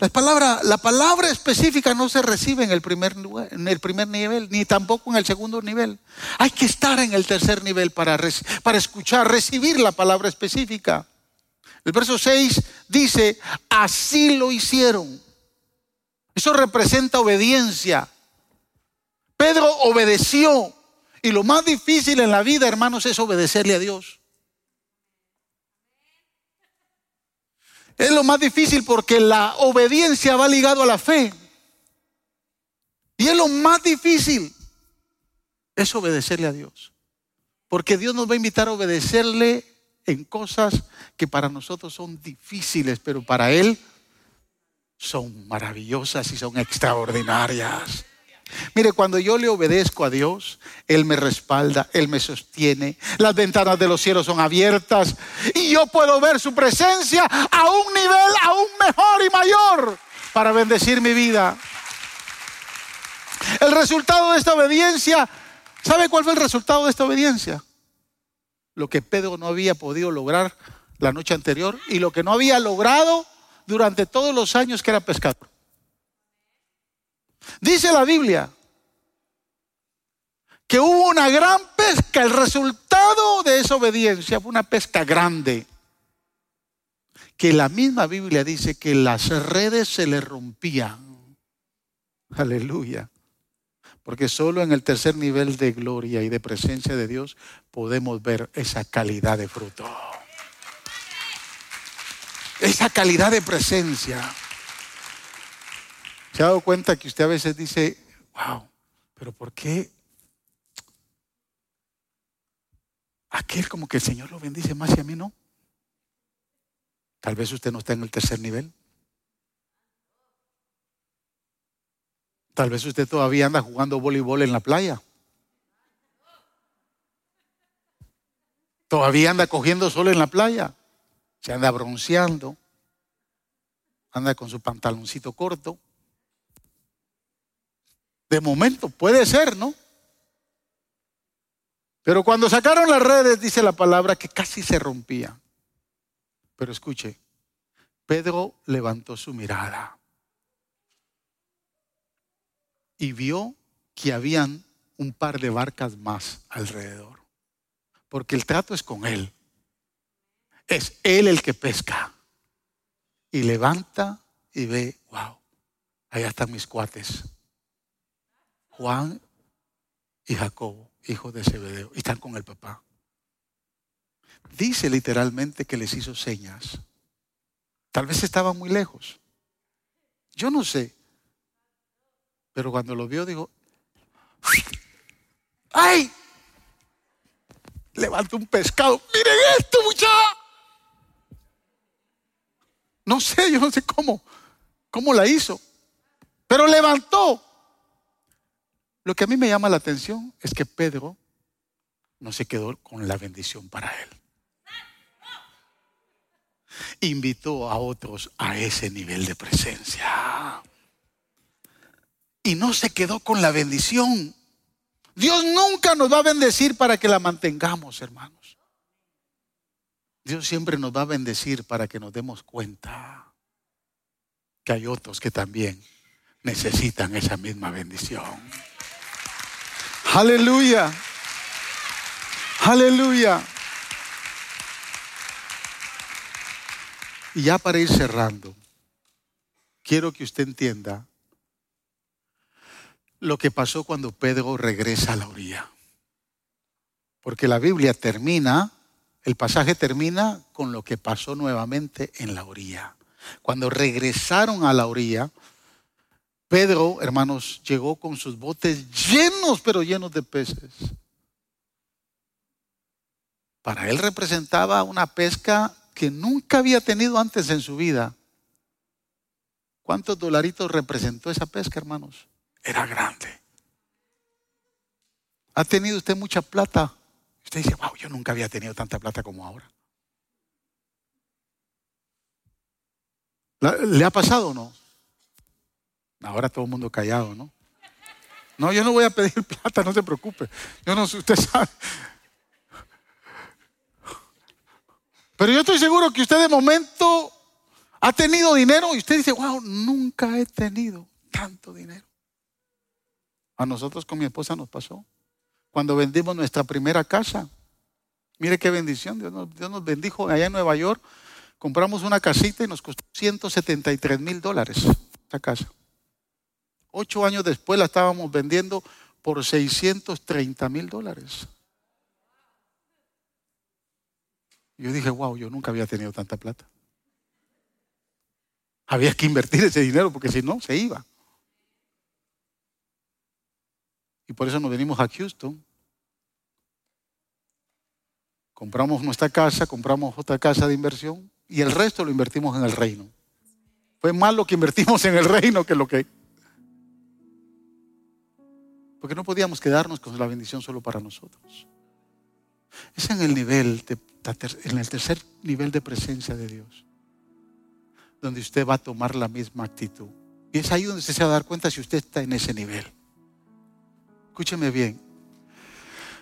La palabra, la palabra específica no se recibe en el, primer, en el primer nivel, ni tampoco en el segundo nivel. Hay que estar en el tercer nivel para, para escuchar, recibir la palabra específica. El verso 6 dice, así lo hicieron. Eso representa obediencia. Pedro obedeció. Y lo más difícil en la vida, hermanos, es obedecerle a Dios. Es lo más difícil porque la obediencia va ligado a la fe. Y es lo más difícil. Es obedecerle a Dios. Porque Dios nos va a invitar a obedecerle en cosas que para nosotros son difíciles, pero para Él son maravillosas y son extraordinarias. Mire, cuando yo le obedezco a Dios, Él me respalda, Él me sostiene, las ventanas de los cielos son abiertas y yo puedo ver su presencia a un nivel aún mejor y mayor para bendecir mi vida. El resultado de esta obediencia, ¿sabe cuál fue el resultado de esta obediencia? Lo que Pedro no había podido lograr la noche anterior y lo que no había logrado durante todos los años que era pescador. Dice la Biblia que hubo una gran pesca. El resultado de esa obediencia fue una pesca grande. Que la misma Biblia dice que las redes se le rompían. Aleluya. Porque solo en el tercer nivel de gloria y de presencia de Dios podemos ver esa calidad de fruto. Esa calidad de presencia. ¿Se ha dado cuenta que usted a veces dice, wow, pero ¿por qué aquel como que el Señor lo bendice más y a mí no? Tal vez usted no está en el tercer nivel. Tal vez usted todavía anda jugando voleibol en la playa. Todavía anda cogiendo sol en la playa. Se anda bronceando. Anda con su pantaloncito corto. De momento, puede ser, ¿no? Pero cuando sacaron las redes, dice la palabra que casi se rompía. Pero escuche, Pedro levantó su mirada y vio que habían un par de barcas más alrededor. Porque el trato es con él. Es él el que pesca. Y levanta y ve, wow, allá están mis cuates. Juan y Jacobo, hijos de Zebedeo, y están con el papá. Dice literalmente que les hizo señas. Tal vez estaban muy lejos. Yo no sé. Pero cuando lo vio, dijo, ¡ay! Levantó un pescado. Miren esto, muchacha. No sé, yo no sé cómo, cómo la hizo. Pero levantó lo que a mí me llama la atención es que Pedro no se quedó con la bendición para él. Invitó a otros a ese nivel de presencia. Y no se quedó con la bendición. Dios nunca nos va a bendecir para que la mantengamos, hermanos. Dios siempre nos va a bendecir para que nos demos cuenta que hay otros que también necesitan esa misma bendición. Aleluya. Aleluya. Y ya para ir cerrando, quiero que usted entienda lo que pasó cuando Pedro regresa a la orilla. Porque la Biblia termina, el pasaje termina con lo que pasó nuevamente en la orilla. Cuando regresaron a la orilla, Pedro, hermanos, llegó con sus botes llenos, pero llenos de peces. Para él representaba una pesca que nunca había tenido antes en su vida. ¿Cuántos dolaritos representó esa pesca, hermanos? Era grande. ¿Ha tenido usted mucha plata? Usted dice, wow, yo nunca había tenido tanta plata como ahora. ¿Le ha pasado o no? Ahora todo el mundo callado, ¿no? No, yo no voy a pedir plata, no se preocupe. Yo no sé, usted sabe. Pero yo estoy seguro que usted de momento ha tenido dinero y usted dice, wow, nunca he tenido tanto dinero. A nosotros con mi esposa nos pasó. Cuando vendimos nuestra primera casa. Mire qué bendición. Dios nos, Dios nos bendijo allá en Nueva York. Compramos una casita y nos costó 173 mil dólares esa casa. Ocho años después la estábamos vendiendo por 630 mil dólares. Yo dije, wow, yo nunca había tenido tanta plata. Había que invertir ese dinero porque si no, se iba. Y por eso nos venimos a Houston. Compramos nuestra casa, compramos otra casa de inversión y el resto lo invertimos en el reino. Fue más lo que invertimos en el reino que lo que porque no podíamos quedarnos con la bendición solo para nosotros. Es en el nivel, en el tercer nivel de presencia de Dios, donde usted va a tomar la misma actitud. Y es ahí donde usted se va a dar cuenta si usted está en ese nivel. Escúcheme bien.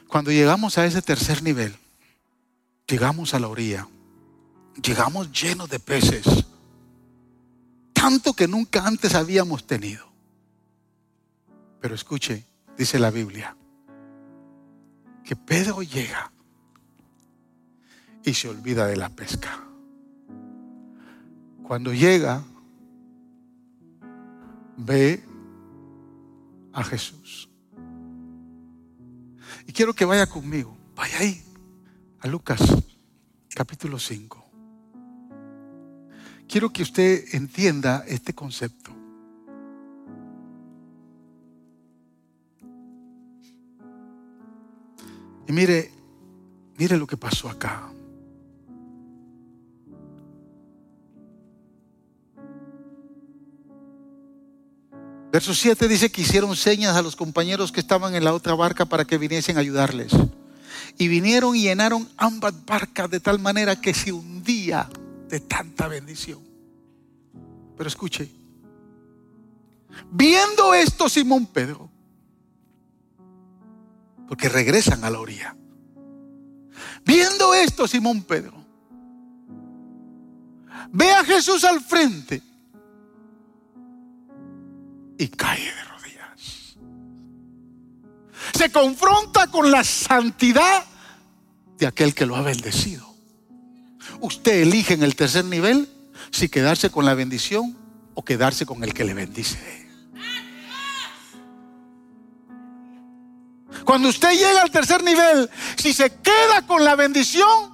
Cuando llegamos a ese tercer nivel, llegamos a la orilla, llegamos llenos de peces, tanto que nunca antes habíamos tenido. Pero escuche, dice la Biblia, que Pedro llega y se olvida de la pesca. Cuando llega, ve a Jesús. Y quiero que vaya conmigo, vaya ahí, a Lucas capítulo 5. Quiero que usted entienda este concepto. Y mire, mire lo que pasó acá. Verso 7 dice que hicieron señas a los compañeros que estaban en la otra barca para que viniesen a ayudarles. Y vinieron y llenaron ambas barcas de tal manera que se hundía de tanta bendición. Pero escuche, viendo esto Simón Pedro, porque regresan a la orilla. Viendo esto, Simón Pedro ve a Jesús al frente y cae de rodillas. Se confronta con la santidad de aquel que lo ha bendecido. Usted elige en el tercer nivel si quedarse con la bendición o quedarse con el que le bendice. Cuando usted llega al tercer nivel, si se queda con la bendición,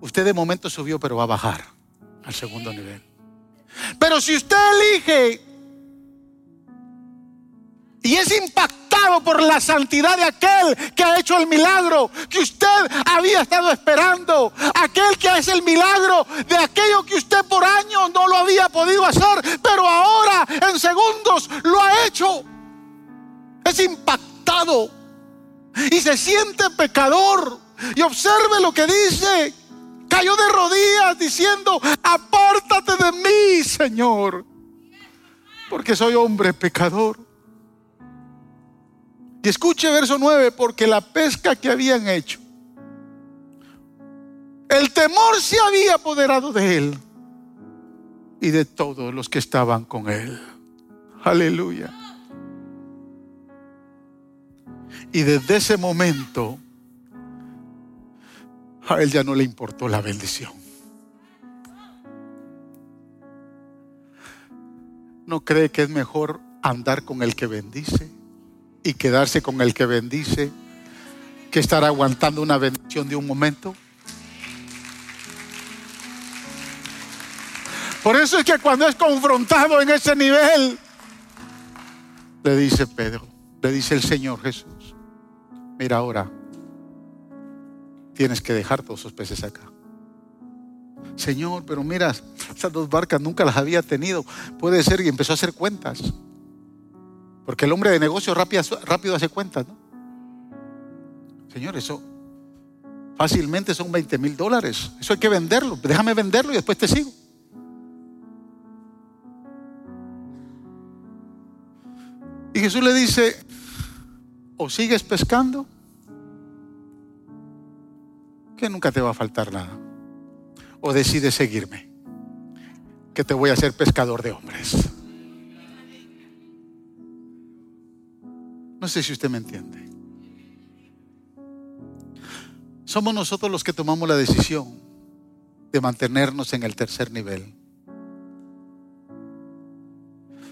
usted de momento subió, pero va a bajar al segundo nivel. Pero si usted elige y es impactado por la santidad de aquel que ha hecho el milagro que usted había estado esperando, aquel que hace el milagro de aquello que usted por años no lo había podido hacer, pero ahora en segundos lo ha hecho. Es impactado y se siente pecador. Y observe lo que dice. Cayó de rodillas diciendo, apártate de mí, Señor, porque soy hombre pecador. Y escuche verso 9, porque la pesca que habían hecho El temor se había apoderado de él y de todos los que estaban con él. Aleluya. Y desde ese momento a él ya no le importó la bendición. ¿No cree que es mejor andar con el que bendice y quedarse con el que bendice que estar aguantando una bendición de un momento? Por eso es que cuando es confrontado en ese nivel, le dice Pedro, le dice el Señor Jesús, mira ahora, tienes que dejar todos esos peces acá. Señor, pero mira, esas dos barcas nunca las había tenido. Puede ser y empezó a hacer cuentas. Porque el hombre de negocio rápido, rápido hace cuentas, ¿no? Señor, eso fácilmente son 20 mil dólares. Eso hay que venderlo. Déjame venderlo y después te sigo. Y Jesús le dice, o sigues pescando que nunca te va a faltar nada. O decides seguirme, que te voy a hacer pescador de hombres. No sé si usted me entiende. Somos nosotros los que tomamos la decisión de mantenernos en el tercer nivel.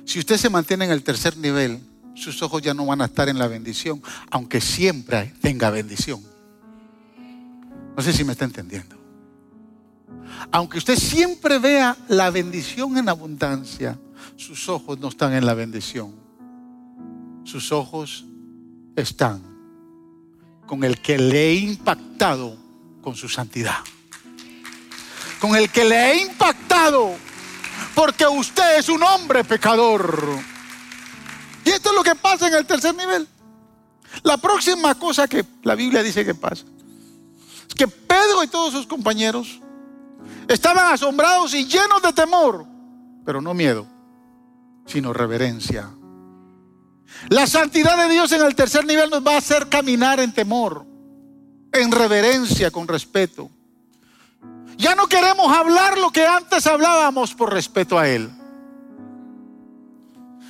Si usted se mantiene en el tercer nivel, sus ojos ya no van a estar en la bendición, aunque siempre tenga bendición. No sé si me está entendiendo. Aunque usted siempre vea la bendición en abundancia, sus ojos no están en la bendición. Sus ojos están con el que le he impactado con su santidad. Con el que le he impactado porque usted es un hombre pecador. Y esto es lo que pasa en el tercer nivel. La próxima cosa que la Biblia dice que pasa que Pedro y todos sus compañeros estaban asombrados y llenos de temor, pero no miedo, sino reverencia. La santidad de Dios en el tercer nivel nos va a hacer caminar en temor, en reverencia, con respeto. Ya no queremos hablar lo que antes hablábamos por respeto a Él.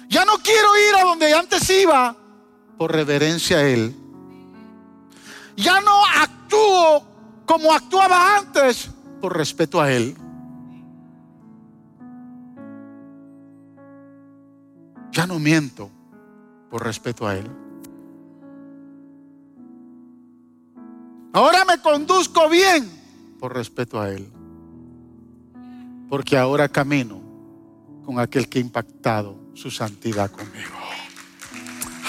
Ya no quiero ir a antes iba por reverencia a Él. Ya no actúo como actuaba antes por respeto a Él. Ya no miento por respeto a Él. Ahora me conduzco bien por respeto a Él. Porque ahora camino con aquel que ha impactado su santidad conmigo.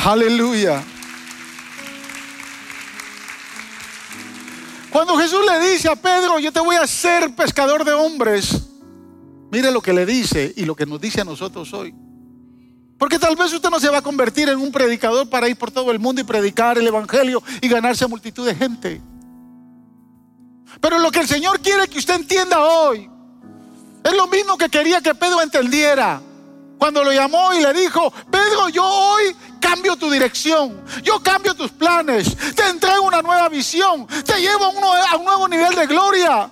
Aleluya. Cuando Jesús le dice a Pedro, yo te voy a hacer pescador de hombres, mire lo que le dice y lo que nos dice a nosotros hoy. Porque tal vez usted no se va a convertir en un predicador para ir por todo el mundo y predicar el Evangelio y ganarse a multitud de gente. Pero lo que el Señor quiere que usted entienda hoy es lo mismo que quería que Pedro entendiera. Cuando lo llamó y le dijo, Pedro, yo hoy cambio tu dirección, yo cambio tus planes, te entrego una nueva visión, te llevo a un nuevo nivel de gloria.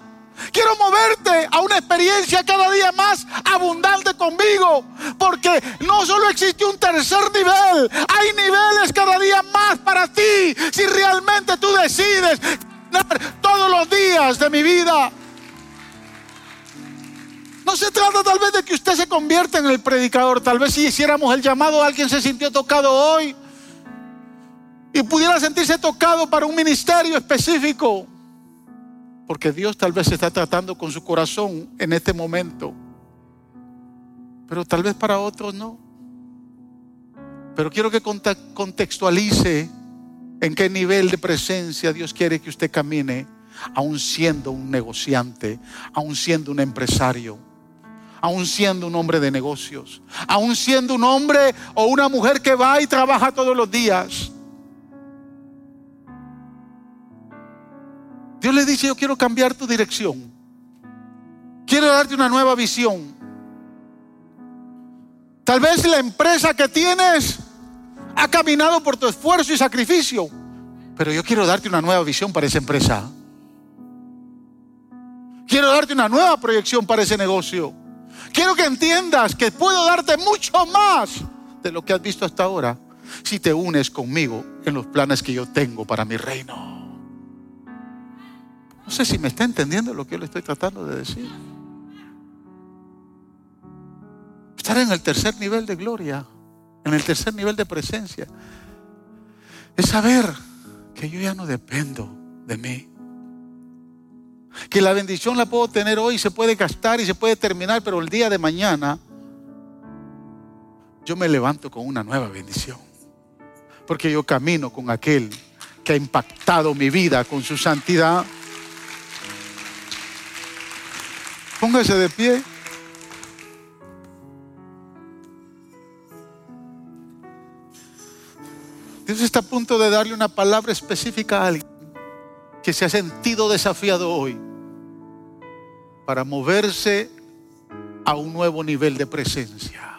Quiero moverte a una experiencia cada día más abundante conmigo, porque no solo existe un tercer nivel, hay niveles cada día más para ti, si realmente tú decides todos los días de mi vida. No se trata tal vez de que usted se convierta en el predicador. Tal vez si hiciéramos el llamado, alguien se sintió tocado hoy y pudiera sentirse tocado para un ministerio específico. Porque Dios tal vez está tratando con su corazón en este momento. Pero tal vez para otros no. Pero quiero que contextualice en qué nivel de presencia Dios quiere que usted camine, aun siendo un negociante, aun siendo un empresario aún siendo un hombre de negocios, aún siendo un hombre o una mujer que va y trabaja todos los días. Dios le dice, yo quiero cambiar tu dirección. Quiero darte una nueva visión. Tal vez la empresa que tienes ha caminado por tu esfuerzo y sacrificio, pero yo quiero darte una nueva visión para esa empresa. Quiero darte una nueva proyección para ese negocio. Quiero que entiendas que puedo darte mucho más de lo que has visto hasta ahora si te unes conmigo en los planes que yo tengo para mi reino. No sé si me está entendiendo lo que yo le estoy tratando de decir. Estar en el tercer nivel de gloria, en el tercer nivel de presencia, es saber que yo ya no dependo de mí. Que la bendición la puedo tener hoy, se puede gastar y se puede terminar, pero el día de mañana yo me levanto con una nueva bendición. Porque yo camino con aquel que ha impactado mi vida con su santidad. Póngase de pie. Dios está a punto de darle una palabra específica a alguien que se ha sentido desafiado hoy para moverse a un nuevo nivel de presencia.